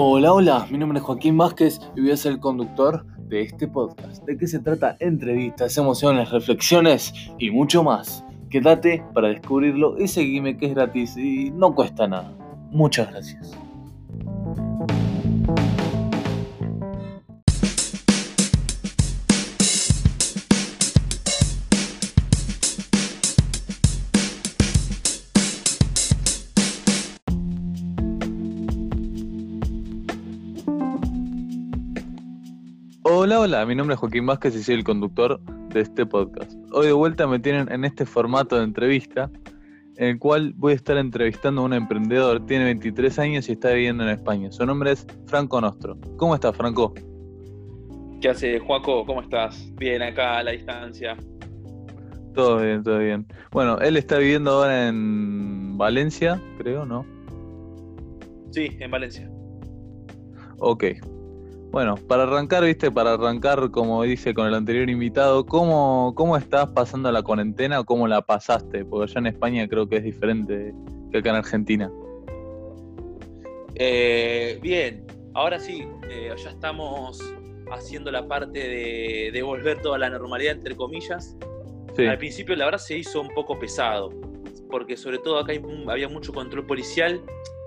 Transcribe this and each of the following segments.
Hola, hola, mi nombre es Joaquín Vázquez y voy a ser el conductor de este podcast. ¿De qué se trata? Entrevistas, emociones, reflexiones y mucho más. Quédate para descubrirlo y seguime que es gratis y no cuesta nada. Muchas gracias. Hola, hola, mi nombre es Joaquín Vázquez y soy el conductor de este podcast. Hoy de vuelta me tienen en este formato de entrevista, en el cual voy a estar entrevistando a un emprendedor, tiene 23 años y está viviendo en España. Su nombre es Franco Nostro. ¿Cómo estás, Franco? ¿Qué hace, Juaco? ¿Cómo estás? Bien, acá a la distancia. Todo bien, todo bien. Bueno, él está viviendo ahora en Valencia, creo, ¿no? Sí, en Valencia. Ok, bueno, para arrancar, viste, para arrancar, como dice con el anterior invitado, ¿cómo, cómo estás pasando la cuarentena o cómo la pasaste? Porque allá en España creo que es diferente que acá en Argentina. Eh, bien, ahora sí, eh, ya estamos haciendo la parte de, de, volver toda la normalidad, entre comillas. Al principio, la verdad, se hizo un poco pesado, porque sobre todo acá había mucho control policial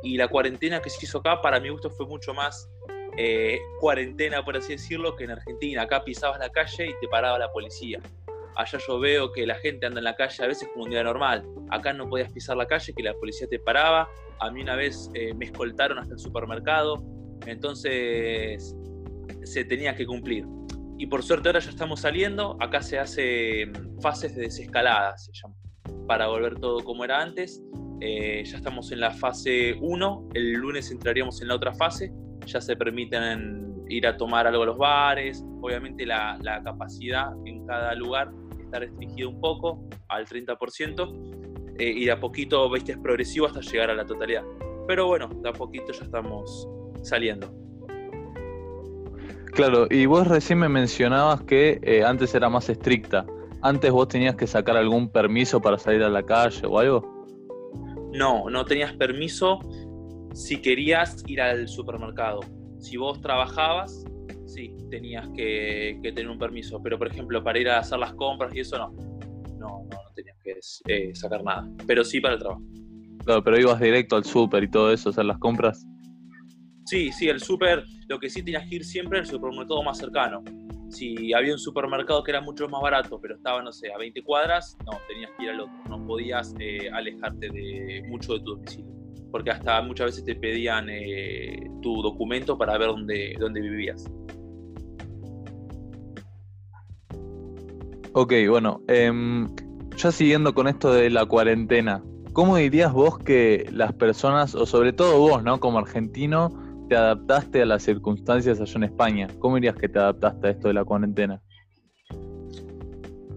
y la cuarentena que se hizo acá, para mi gusto, fue mucho más eh, cuarentena, por así decirlo, que en Argentina. Acá pisabas la calle y te paraba la policía. Allá yo veo que la gente anda en la calle a veces como un día normal. Acá no podías pisar la calle, que la policía te paraba. A mí una vez eh, me escoltaron hasta el supermercado. Entonces se tenía que cumplir. Y por suerte ahora ya estamos saliendo. Acá se hace mm, fases de desescalada, se llama, para volver todo como era antes. Eh, ya estamos en la fase 1. El lunes entraríamos en la otra fase ya se permiten ir a tomar algo a los bares, obviamente la, capacidad en cada lugar está restringida un poco al 30% eh, y de a poquito, viste, es progresivo hasta llegar a la totalidad. Pero bueno, de a poquito ya estamos saliendo. Claro, y vos recién me mencionabas que eh, antes era más estricta. ¿Antes vos tenías que sacar algún permiso para salir a la calle o algo? No, no tenías permiso si querías ir al supermercado. Si vos trabajabas, sí, tenías que, tener un permiso. Pero, por ejemplo, para ir a hacer las compras y eso no. No, no, tenías que eh, sacar nada. Pero sí para el trabajo. Claro, pero ibas directo al súper y todo eso, hacer las compras. Sí, sí, el súper, lo que sí tenías que ir siempre al supermercado más cercano. Si había un supermercado que era mucho más barato, pero estaba, no sé, a 20 cuadras, no, tenías que ir al otro. No podías eh, alejarte de mucho de tu domicilio porque hasta muchas veces te pedían eh, tu documento para ver dónde, dónde vivías. Ok, bueno, em, ya siguiendo con esto de la cuarentena, ¿cómo dirías vos que las personas, o sobre todo vos, ¿no? Como argentino, te adaptaste a las circunstancias allá en España? ¿Cómo dirías que te adaptaste a esto de la cuarentena?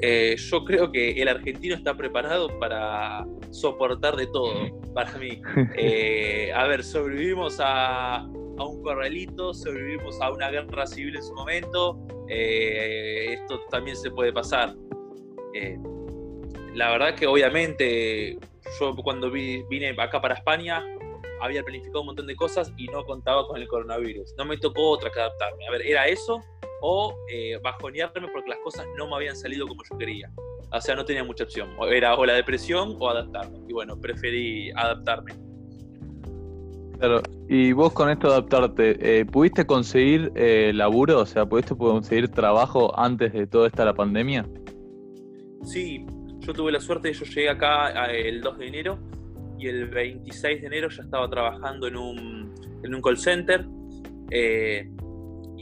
Eh, yo creo que el argentino está preparado para soportar de todo, para mí. Eh, a ver, sobrevivimos a, un corralito, sobrevivimos a una guerra civil en su momento, eh, esto también se puede pasar. la verdad que obviamente yo cuando vine acá para España había planificado un montón de cosas y no contaba con el coronavirus. No me tocó otra que adaptarme. A ver, era eso o eh, bajonearme porque las cosas no me habían salido como yo quería. O sea, no tenía mucha opción. Era o la depresión o adaptarme. Y bueno, preferí adaptarme. Claro, y vos con esto de adaptarte, eh, ¿pudiste conseguir eh, laburo? O sea, ¿pudiste conseguir trabajo antes de toda esta la pandemia? Sí, yo tuve la suerte, yo llegué acá el 2 de enero y el 26 de enero ya estaba trabajando en un, en un call center. Eh,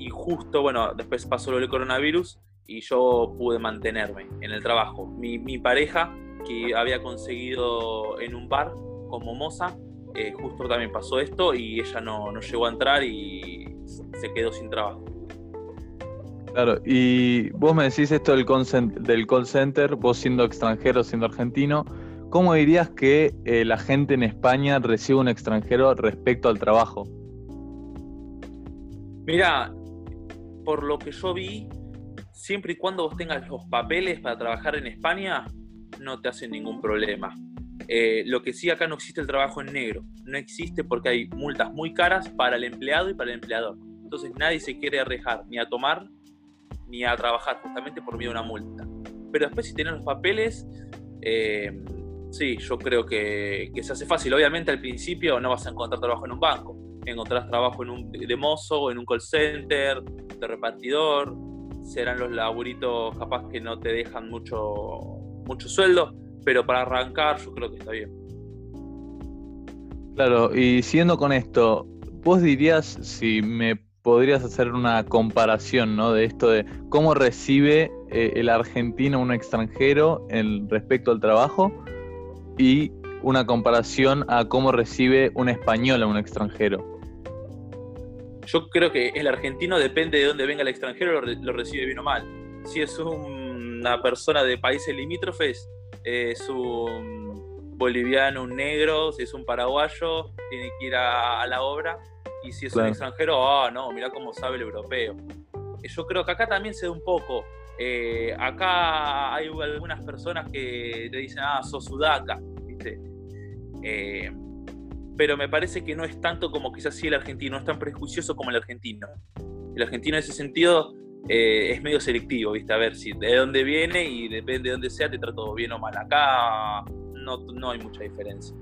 y justo, bueno, después pasó lo del coronavirus y yo pude mantenerme en el trabajo. Mi, mi pareja, que había conseguido en un bar como moza, eh, justo también pasó esto y ella no, no llegó a entrar y se quedó sin trabajo. Claro, y vos me decís esto del call, center, del call center, vos siendo extranjero, siendo argentino, ¿cómo dirías que eh, la gente en España recibe un extranjero respecto al trabajo? Mira, por lo que yo vi, siempre y cuando vos tengas los papeles para trabajar en España, no te hacen ningún problema. Eh, lo que sí acá no existe el trabajo en negro. No existe porque hay multas muy caras para el empleado y para el empleador. Entonces nadie se quiere arriesgar ni a tomar ni a trabajar justamente por miedo a una multa. Pero después si tienen los papeles, eh, sí, yo creo que, se hace fácil. Obviamente al principio no vas a encontrar trabajo en un banco. Encontrarás trabajo en un, de mozo, en un call center, de repartidor. Serán los laburitos capaz que no te dejan mucho, mucho sueldo, pero para arrancar yo creo que está bien. Claro, y siguiendo con esto, vos dirías, si me podrías hacer una comparación ¿no? de esto de cómo recibe eh, el argentino un extranjero en respecto al trabajo y una comparación a cómo recibe un español a un extranjero. Yo creo que el argentino depende de dónde venga el extranjero, lo, recibe bien o mal. Si es una persona de países limítrofes, es un boliviano, un negro, si es un paraguayo, tiene que ir a la obra y si es un extranjero, ah, no, mira cómo sabe el europeo. Yo creo que acá también se da un poco. Eh, acá hay algunas personas que te dicen, ah, sos sudaca, ¿viste? Eh, pero me parece que no es tanto como quizás sí el argentino, no es tan prejuicioso como el argentino. El argentino en ese sentido eh, es medio selectivo, ¿viste? A ver si de dónde viene y depende de dónde sea, te trato bien o mal. Acá no, no hay mucha diferencia.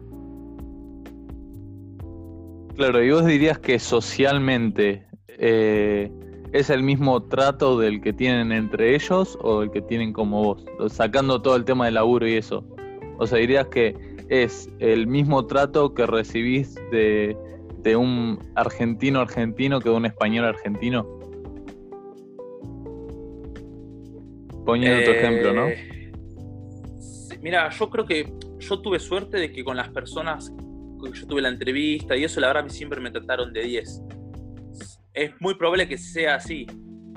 Claro, y vos dirías que socialmente eh, es el mismo trato del que tienen entre ellos o el que tienen como vos, sacando todo el tema del laburo y eso. O sea, dirías que es el mismo trato que recibís de, un argentino argentino que de un español argentino. Poniendo tu ejemplo, ¿no? Eh, mira, yo creo que yo tuve suerte de que con las personas yo tuve la entrevista y eso, la verdad, siempre me trataron de 10. Es muy probable que sea así,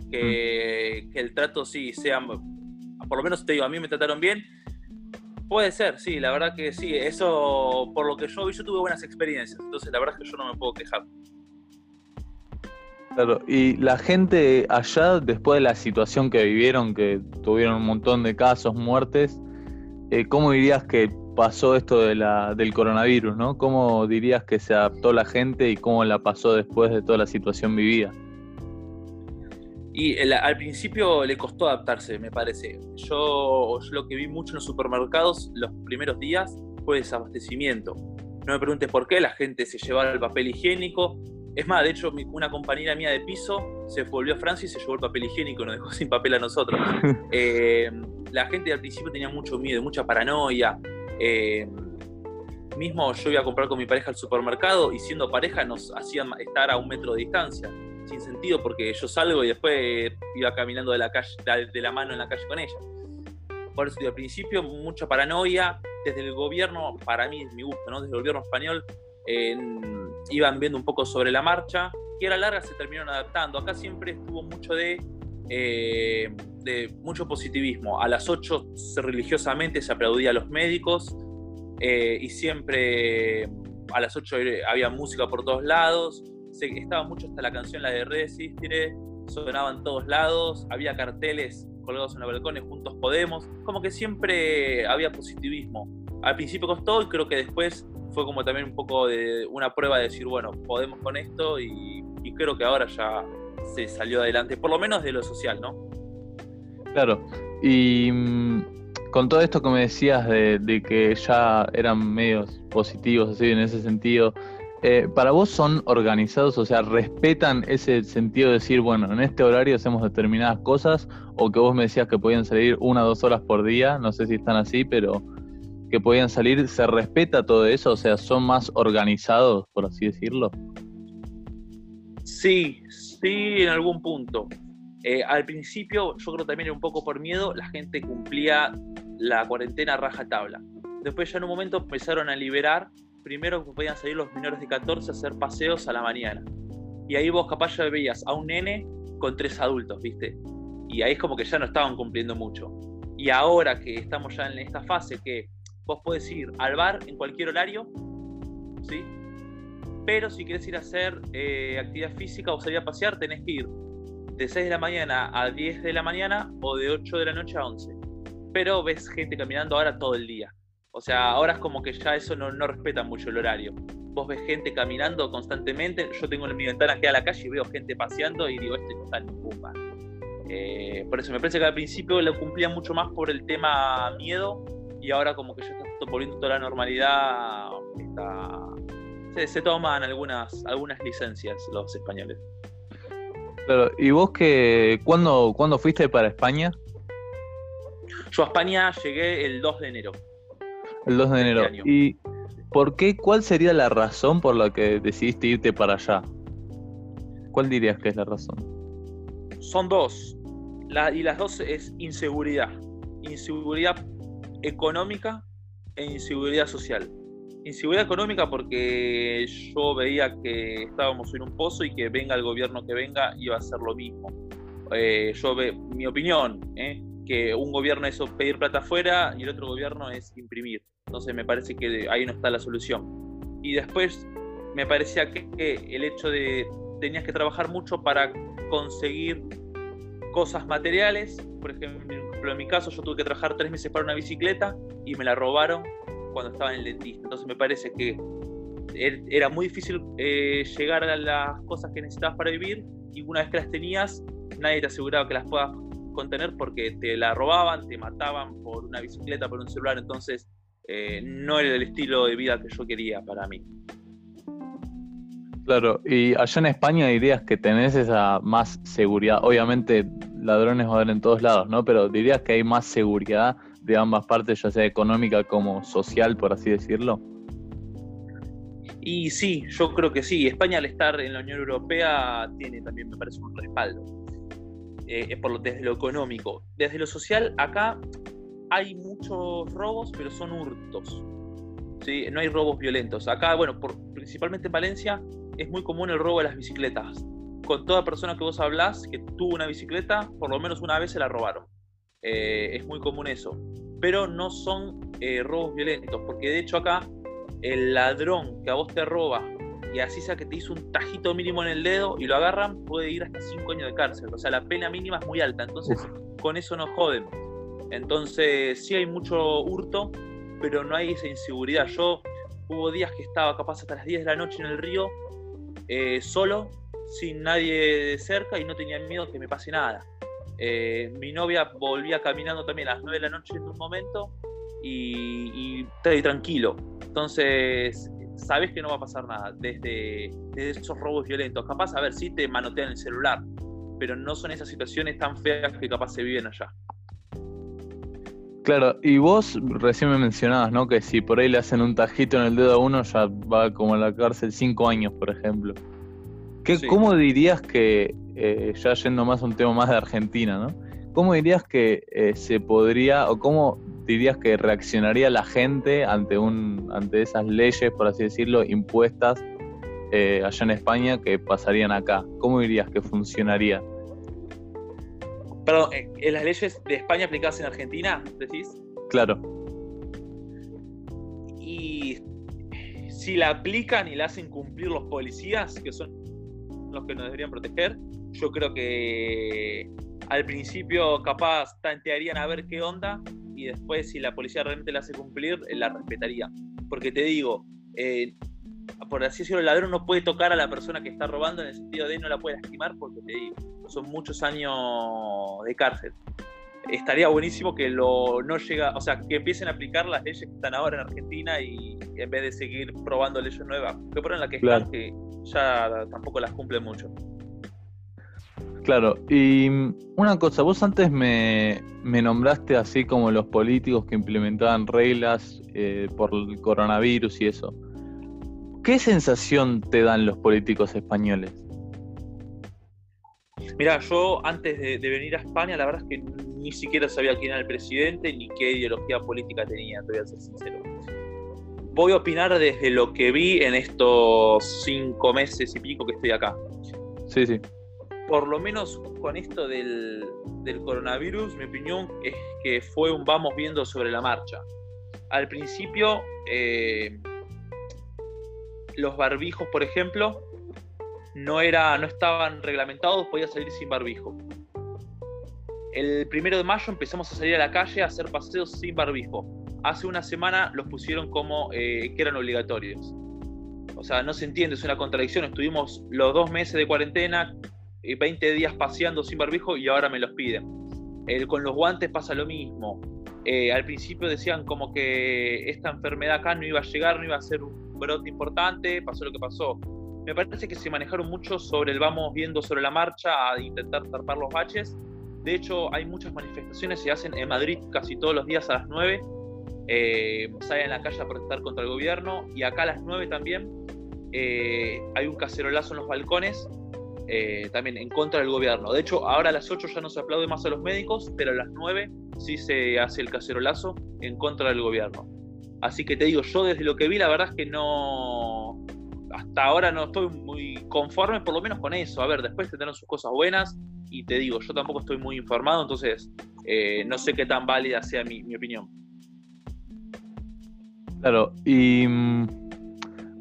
que, mm. el trato sí sea, por lo menos te digo, a mí me trataron bien. Puede ser, sí, la verdad que sí. Eso, por lo que yo vi, yo tuve buenas experiencias. Entonces, la verdad es que yo no me puedo quejar. Claro, y la gente allá, después de la situación que vivieron, que tuvieron un montón de casos, muertes, eh, ¿cómo dirías que pasó esto de la, del coronavirus, ¿no? ¿Cómo dirías que se adaptó la gente y cómo la pasó después de toda la situación vivida? Y al principio le costó adaptarse, me parece. Yo, lo que vi mucho en los supermercados los primeros días fue desabastecimiento. No me preguntes por qué, la gente se llevaba el papel higiénico. Es más, de hecho, una compañera mía de piso se volvió a Francia y se llevó el papel higiénico, nos dejó sin papel a nosotros. Eh, la gente al principio tenía mucho miedo, mucha paranoia. Eh, mismo yo iba a comprar con mi pareja al supermercado y siendo pareja nos hacían estar a un metro de distancia, sin sentido porque yo salgo y después iba caminando de la, calle, de la mano en la calle con ella. Por eso, al principio, mucha paranoia. Desde el gobierno, para mí es mi gusto, ¿no? Desde el gobierno español iban viendo un poco sobre la marcha y a la larga se terminaron adaptando. Acá siempre estuvo mucho de eh, de mucho positivismo. A las 8 religiosamente se aplaudía a los médicos eh, y siempre a las 8 había música por todos lados. Se, estaba mucho hasta la canción, la de Resistiré, sonaba en todos lados, había carteles colgados en los balcones, Juntos Podemos, como que siempre había positivismo. Al principio costó y creo que después fue como también un poco de una prueba de decir, bueno, podemos con esto y creo que ahora ya se salió adelante, por lo menos de lo social, ¿no? Claro, y mm, con todo esto que me decías de, que ya eran medios positivos, así en ese sentido, eh, ¿para vos son organizados, o sea, respetan ese sentido de decir, bueno, en este horario hacemos determinadas cosas, o que vos me decías que podían salir una o dos horas por día, no sé si están así, pero que podían salir, ¿se respeta todo eso? O sea, ¿son más organizados, por así decirlo? Sí, Sí, en algún punto. Eh, al principio, yo creo también un poco por miedo, la gente cumplía la cuarentena raja tabla. Después ya en un momento empezaron a liberar, primero podían salir los menores de 14 a hacer paseos a la mañana. Y ahí vos capaz ya veías a un nene con tres adultos, ¿viste? Y ahí es como que ya no estaban cumpliendo mucho. Y ahora que estamos ya en esta fase que vos podés ir al bar en cualquier horario, ¿sí? Pero si quieres ir a hacer eh, actividad física o salir a pasear, tenés que ir de 6 de la mañana a 10 de la mañana o de 8 de la noche a 11. Pero ves gente caminando ahora todo el día. O sea, ahora es como que ya eso no, no respeta mucho el horario. Vos ves gente caminando constantemente, yo tengo en mi ventana que a la calle y veo gente paseando y digo, este no está en ningún bar. Eh, por eso me parece que al principio lo cumplía mucho más por el tema miedo y ahora como que ya está volviendo toda la normalidad, se, toman algunas, algunas licencias los españoles. Claro, ¿y vos que cuándo, cuándo fuiste para España? Yo a España llegué el 2 de enero. El 2 de enero. ¿Y por qué? ¿Cuál sería la razón por la que decidiste irte para allá? ¿Cuál dirías que es la razón? Son dos. y las dos es inseguridad. Inseguridad económica e inseguridad social. Inseguridad económica porque yo veía que estábamos en un pozo y que venga el gobierno que venga iba a ser lo mismo. Eh, yo ve, mi opinión, eh, que un gobierno es pedir plata afuera y el otro gobierno es imprimir. Entonces me parece que ahí no está la solución. Y después me parecía que, el hecho de tenías que trabajar mucho para conseguir cosas materiales. Por ejemplo, en mi caso yo tuve que trabajar tres meses para una bicicleta y me la robaron cuando estaba en el dentista. Entonces me parece que er, era muy difícil eh, llegar a las cosas que necesitabas para vivir y una vez que las tenías, nadie te aseguraba que las puedas contener porque te la robaban, te mataban por una bicicleta, por un celular, entonces eh, no era el estilo de vida que yo quería para mí. Claro, y allá en España dirías que tenés esa más seguridad. Obviamente ladrones va a haber en todos lados, ¿no? Pero dirías que hay más seguridad de ambas partes, ya sea económica como social, por así decirlo. Y sí, yo creo que sí. España al estar en la Unión Europea tiene también, me parece, un respaldo. Eh, por lo, desde lo económico. Desde lo social, acá hay muchos robos, pero son hurtos. ¿sí? No hay robos violentos. Acá, bueno, por, principalmente en Valencia, es muy común el robo de las bicicletas. Con toda persona que vos hablás que tuvo una bicicleta, por lo menos una vez se la robaron. Eh, es muy común eso. Pero no son eh, robos violentos, porque de hecho acá el ladrón que a vos te roba y así sea que te hizo un tajito mínimo en el dedo y lo agarran, puede ir hasta 5 años de cárcel. O sea, la pena mínima es muy alta, entonces con eso no joden. Entonces sí hay mucho hurto, pero no hay esa inseguridad. Yo hubo días que estaba capaz hasta las 10 de la noche en el río, eh, solo, sin nadie de cerca y no tenía miedo que me pase nada. Eh, mi novia volvía caminando también a las 9 de la noche en un momento y, y tranquilo. Entonces, sabes que no va a pasar nada desde, esos robos violentos. Capaz, a ver, si te manotean el celular, pero no son esas situaciones tan feas que capaz se viven allá. Claro, y vos recién me mencionabas, ¿no? Que si por ahí le hacen un tajito en el dedo a uno, ya va como a la cárcel cinco años, por ejemplo. ¿Qué, ¿Cómo dirías que, eh, ya yendo más a un tema más de Argentina, ¿no? ¿Cómo dirías que eh, se podría, o cómo dirías que reaccionaría la gente ante, un, ante esas leyes, por así decirlo, impuestas eh, allá en España que pasarían acá? ¿Cómo dirías que funcionaría? Perdón, ¿en eh, las leyes de España aplicadas en Argentina, decís? Claro. Y si la aplican y la hacen cumplir los policías, que son los que nos deberían proteger, yo creo que al principio capaz tantearían a ver qué onda y después si la policía realmente la hace cumplir, eh, la respetaría. Porque te digo, eh, por así decirlo, el ladrón no puede tocar a la persona que está robando en el sentido de no la puede lastimar porque te digo, son muchos años de cárcel. Estaría buenísimo que lo no llega, o sea, que empiecen a aplicar las leyes que están ahora en Argentina y en vez de seguir probando leyes nuevas, que ponen la que están que ya tampoco las cumplen mucho. Claro, y una cosa, vos antes me, nombraste así como los políticos que implementaban reglas eh, por el coronavirus y eso. ¿Qué sensación te dan los políticos españoles? Mira, yo antes de, venir a España, la verdad es que ni siquiera sabía quién era el presidente ni qué ideología política tenía, te voy a ser sincero. Voy a opinar desde lo que vi en estos cinco meses y pico que estoy acá. Sí, sí por lo menos con esto del, coronavirus, mi opinión es que fue un vamos viendo sobre la marcha. Al principio, eh, los barbijos, por ejemplo, no, era, no estaban reglamentados, podía salir sin barbijo. El primero de mayo empezamos a salir a la calle a hacer paseos sin barbijo. hace una semana los pusieron como eh, que eran obligatorios. O sea, no se entiende, es una contradicción. Estuvimos los dos meses de cuarentena, y 20 días paseando sin barbijo y ahora me los piden. con los guantes pasa lo mismo. Eh, al principio decían como que esta enfermedad acá no iba a llegar, no iba a ser un brote importante, pasó lo que pasó. Me parece que se manejaron mucho sobre el vamos viendo sobre la marcha a intentar tapar los baches. De hecho, hay muchas manifestaciones, se hacen en Madrid casi todos los días a las 9. Eh, salen a la calle a protestar contra el gobierno y acá a las 9 también eh, hay un cacerolazo en los balcones eh, también en contra del gobierno. De hecho, ahora a las 8 ya no se aplaude más a los médicos, pero a las 9 sí se hace el cacerolazo en contra del gobierno. Así que te digo, yo desde lo que vi, la verdad es que no. Hasta ahora no estoy muy conforme, por lo menos con eso. A ver, después tendrán sus cosas buenas. Y te digo, yo tampoco estoy muy informado, entonces eh, no sé qué tan válida sea mi, opinión. Claro, y mm,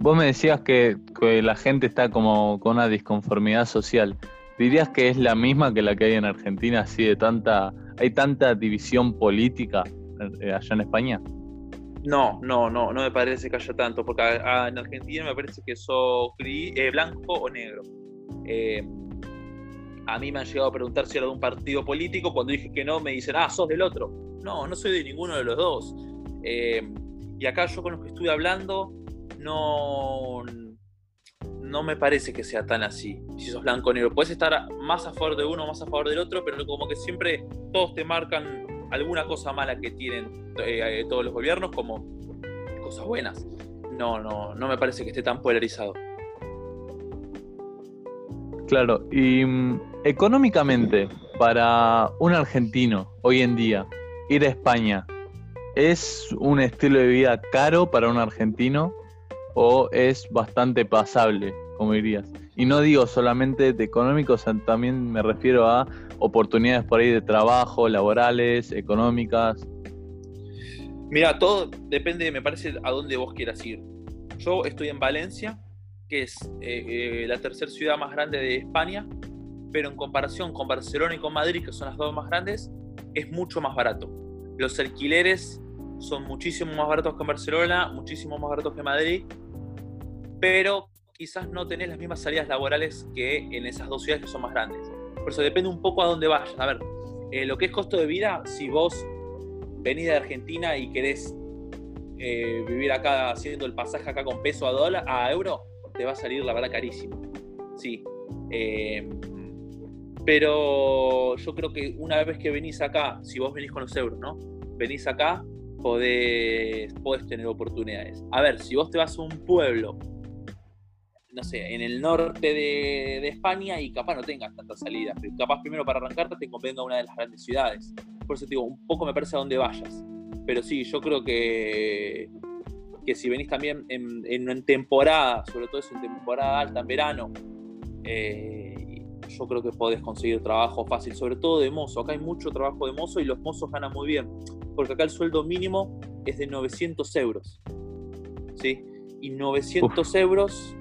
Vos me decías que, la gente está como con una disconformidad social. ¿Dirías que es la misma que la que hay en Argentina, así de tanta, hay tanta división política eh, allá en España? No, no, no, no me parece que haya tanto, porque en Argentina me parece que sos eh, blanco o negro. Eh, a mí me han llegado a preguntar si era de un partido político, cuando dije que no, me dicen, ah, sos del otro. No, no soy de ninguno de los dos. y acá yo con los que estuve hablando, no, no me parece que sea tan así. Si sos blanco o negro, puedes estar más a favor de uno, más a favor del otro, pero como que siempre todos te marcan alguna cosa mala que tienen eh, todos los gobiernos como cosas buenas. No, no, no me parece que esté tan polarizado. Claro, y mm, económicamente, para un argentino hoy en día, ir a España, ¿es un estilo de vida caro para un argentino? o es bastante pasable, como dirías. Y no digo solamente de económicos, también me refiero a oportunidades por ahí de trabajo, laborales, económicas. Mira, todo depende, me parece, a dónde vos quieras ir. Yo estoy en Valencia, que es eh, eh, la tercera ciudad más grande de España, pero en comparación con Barcelona y con Madrid, que son las dos más grandes, es mucho más barato. Los alquileres son muchísimo más baratos que en Barcelona, muchísimo más baratos que en Madrid, pero quizás no tenés las mismas salidas laborales que en esas dos ciudades que son más grandes. Por eso depende un poco a dónde vayas. A ver, eh, lo que es costo de vida, si vos venís de Argentina y querés eh, vivir acá haciendo el pasaje acá con peso a dólar, a euro, te va a salir la verdad carísimo. Sí. Eh, pero yo creo que una vez que venís acá, si vos venís con los euros, ¿no? Venís acá, podés, podés tener oportunidades. A ver, si vos te vas a un pueblo no sé, en el norte de, España y capaz no tengas tantas salidas. Capaz primero para arrancarte te convenga una de las grandes ciudades. Por eso te digo, un poco me parece a dónde vayas. Pero sí, yo creo que, que si venís también en, en, temporada, sobre todo en temporada alta, en verano, eh, yo creo que podés conseguir trabajo fácil, sobre todo de mozo. Acá hay mucho trabajo de mozo y los mozos ganan muy bien, porque acá el sueldo mínimo es de 900 euros. ¿Sí? Y 900 euros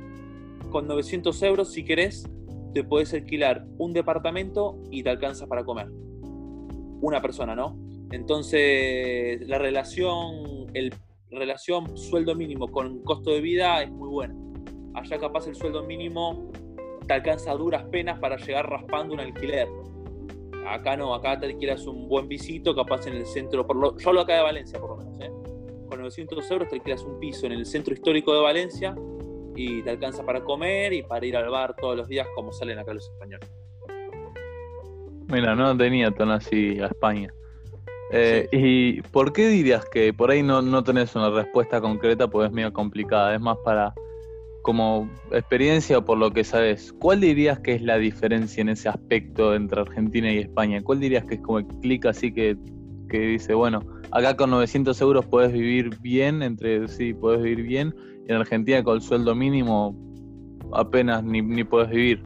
con 900 euros, si querés, te puedes alquilar un departamento y te alcanza para comer. Una persona, ¿no? Entonces, la relación, el relación sueldo mínimo con costo de vida es muy buena. Allá capaz el sueldo mínimo te alcanza a duras penas para llegar raspando un alquiler. Acá no, acá te alquilas un buen visito, capaz en el centro, por lo, yo lo acá de Valencia por lo menos, ¿eh? con 900 euros te alquilas un piso en el centro histórico de Valencia y te alcanza para comer y para ir al bar todos los días como salen acá los españoles. Mira, no tenía tan así a España. Eh, ¿Y por qué dirías que por ahí no, no tenés una respuesta concreta? Porque es medio complicada. Es más para como experiencia o por lo que sabes. ¿Cuál dirías que es la diferencia en ese aspecto entre Argentina y España? ¿Cuál dirías que es como el clic así que, que dice, bueno, acá con 900 euros puedes vivir bien, entre sí, puedes vivir bien, en Argentina con el sueldo mínimo apenas ni, puedes vivir.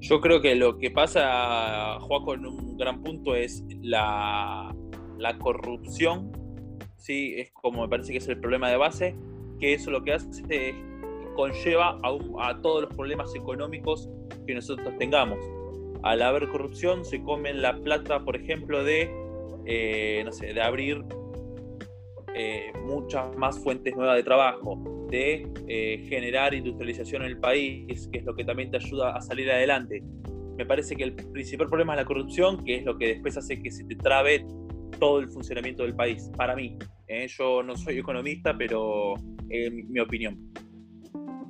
Yo creo que lo que pasa, Juaco, en un gran punto es la, la corrupción. Sí, es como me parece que es el problema de base, que eso lo que hace es conlleva a, a todos los problemas económicos que nosotros tengamos. Al haber corrupción se comen la plata, por ejemplo, de, eh, no sé, de abrir eh, muchas más fuentes nuevas de trabajo, de eh, generar industrialización en el país, que es lo que también te ayuda a salir adelante. Me parece que el principal problema es la corrupción, que es lo que después hace que se te trabe todo el funcionamiento del país, para mí. ¿eh? Yo no soy economista, pero es mi, opinión.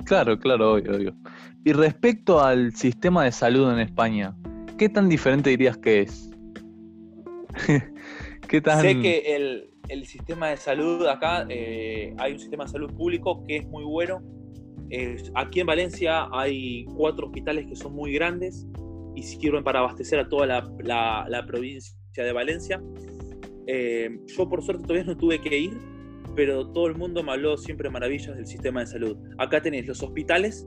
Claro, claro, obvio, obvio. Y respecto al sistema de salud en España, ¿qué tan diferente dirías que es? ¿Qué tan... Sé que el, el sistema de salud acá, eh, hay un sistema de salud público que es muy bueno. aquí en Valencia hay cuatro hospitales que son muy grandes y sirven para abastecer a toda la, provincia de Valencia. Eh, yo por suerte todavía no tuve que ir, pero todo el mundo me habló siempre maravillas del sistema de salud. Acá tenés los hospitales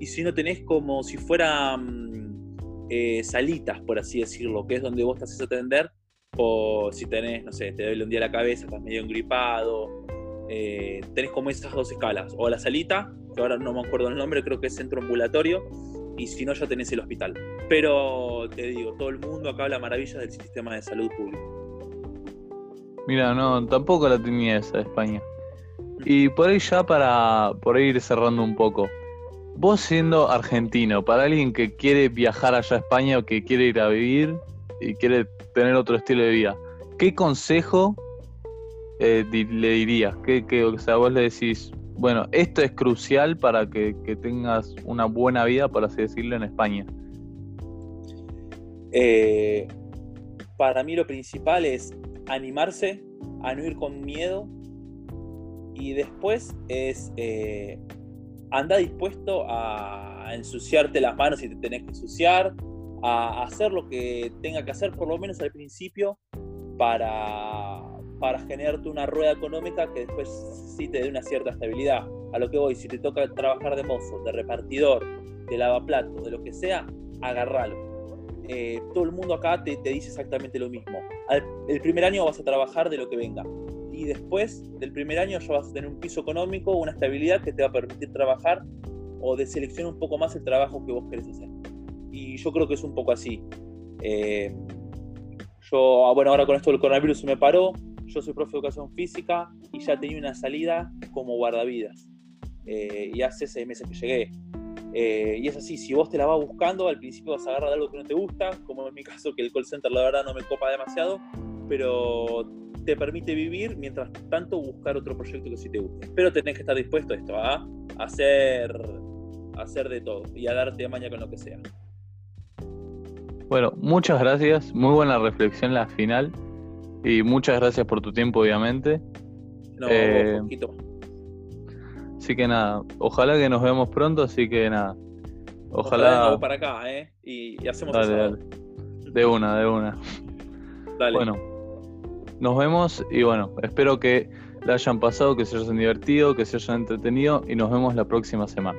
y si no tenés como si fueran eh, salitas, por así decirlo, que es donde vos te haces atender o si tenés, no sé, te duele un día la cabeza, estás medio engripado, eh, tenés como esas dos escalas, o la salita, que ahora no me acuerdo el nombre, creo que es centro ambulatorio, y si no ya tenés el hospital. Pero te digo, todo el mundo acá habla maravillas del sistema de salud público. Mira, no, tampoco la tenía esa de España. Y por ahí ya para por ir cerrando un poco. Vos siendo argentino, para alguien que quiere viajar allá a España o que quiere ir a vivir, y quiere tener otro estilo de vida, ¿qué consejo eh, le dirías? ¿Qué, o sea, vos le decís, bueno, esto es crucial para que, tengas una buena vida, por así decirlo, en España? Eh, para mí lo principal es animarse, a no ir con miedo y después es eh, anda dispuesto a ensuciarte las manos si te tenés que ensuciar, a hacer lo que tenga que hacer, por lo menos al principio, para, para generarte una rueda económica que después sí te dé una cierta estabilidad. A lo que voy, si te toca trabajar de mozo, de repartidor, de lavaplato, de lo que sea, agarralo. Eh, todo el mundo acá te, te dice exactamente lo mismo. el primer año vas a trabajar de lo que venga. Y después del primer año ya vas a tener un piso económico, una estabilidad que te va a permitir trabajar o de seleccionar un poco más el trabajo que vos querés hacer y yo creo que es un poco así. Eh, yo, ah, bueno, ahora con esto del coronavirus se me paró, yo soy profe de educación física y ya tenía una salida como guardavidas. Eh, y hace seis meses que llegué. Eh, y es así, si vos te la vas buscando, al principio vas a agarrar algo que no te gusta, como en mi caso, que el call center la verdad no me copa demasiado, pero te permite vivir, mientras tanto buscar otro proyecto que sí te guste. Pero tenés que estar dispuesto a esto, a hacer, a hacer de todo y a darte maña con lo que sea. Bueno, muchas gracias. Muy buena reflexión la final. Y muchas gracias por tu tiempo, obviamente. No, eh, poquito. Así que nada, ojalá que nos vemos pronto, así que nada. Ojalá. para acá, ¿eh? Y, hacemos dale, De una, de una. Dale. Bueno, nos vemos y bueno, espero que la hayan pasado, que se hayan divertido, que se hayan entretenido y nos vemos la próxima semana.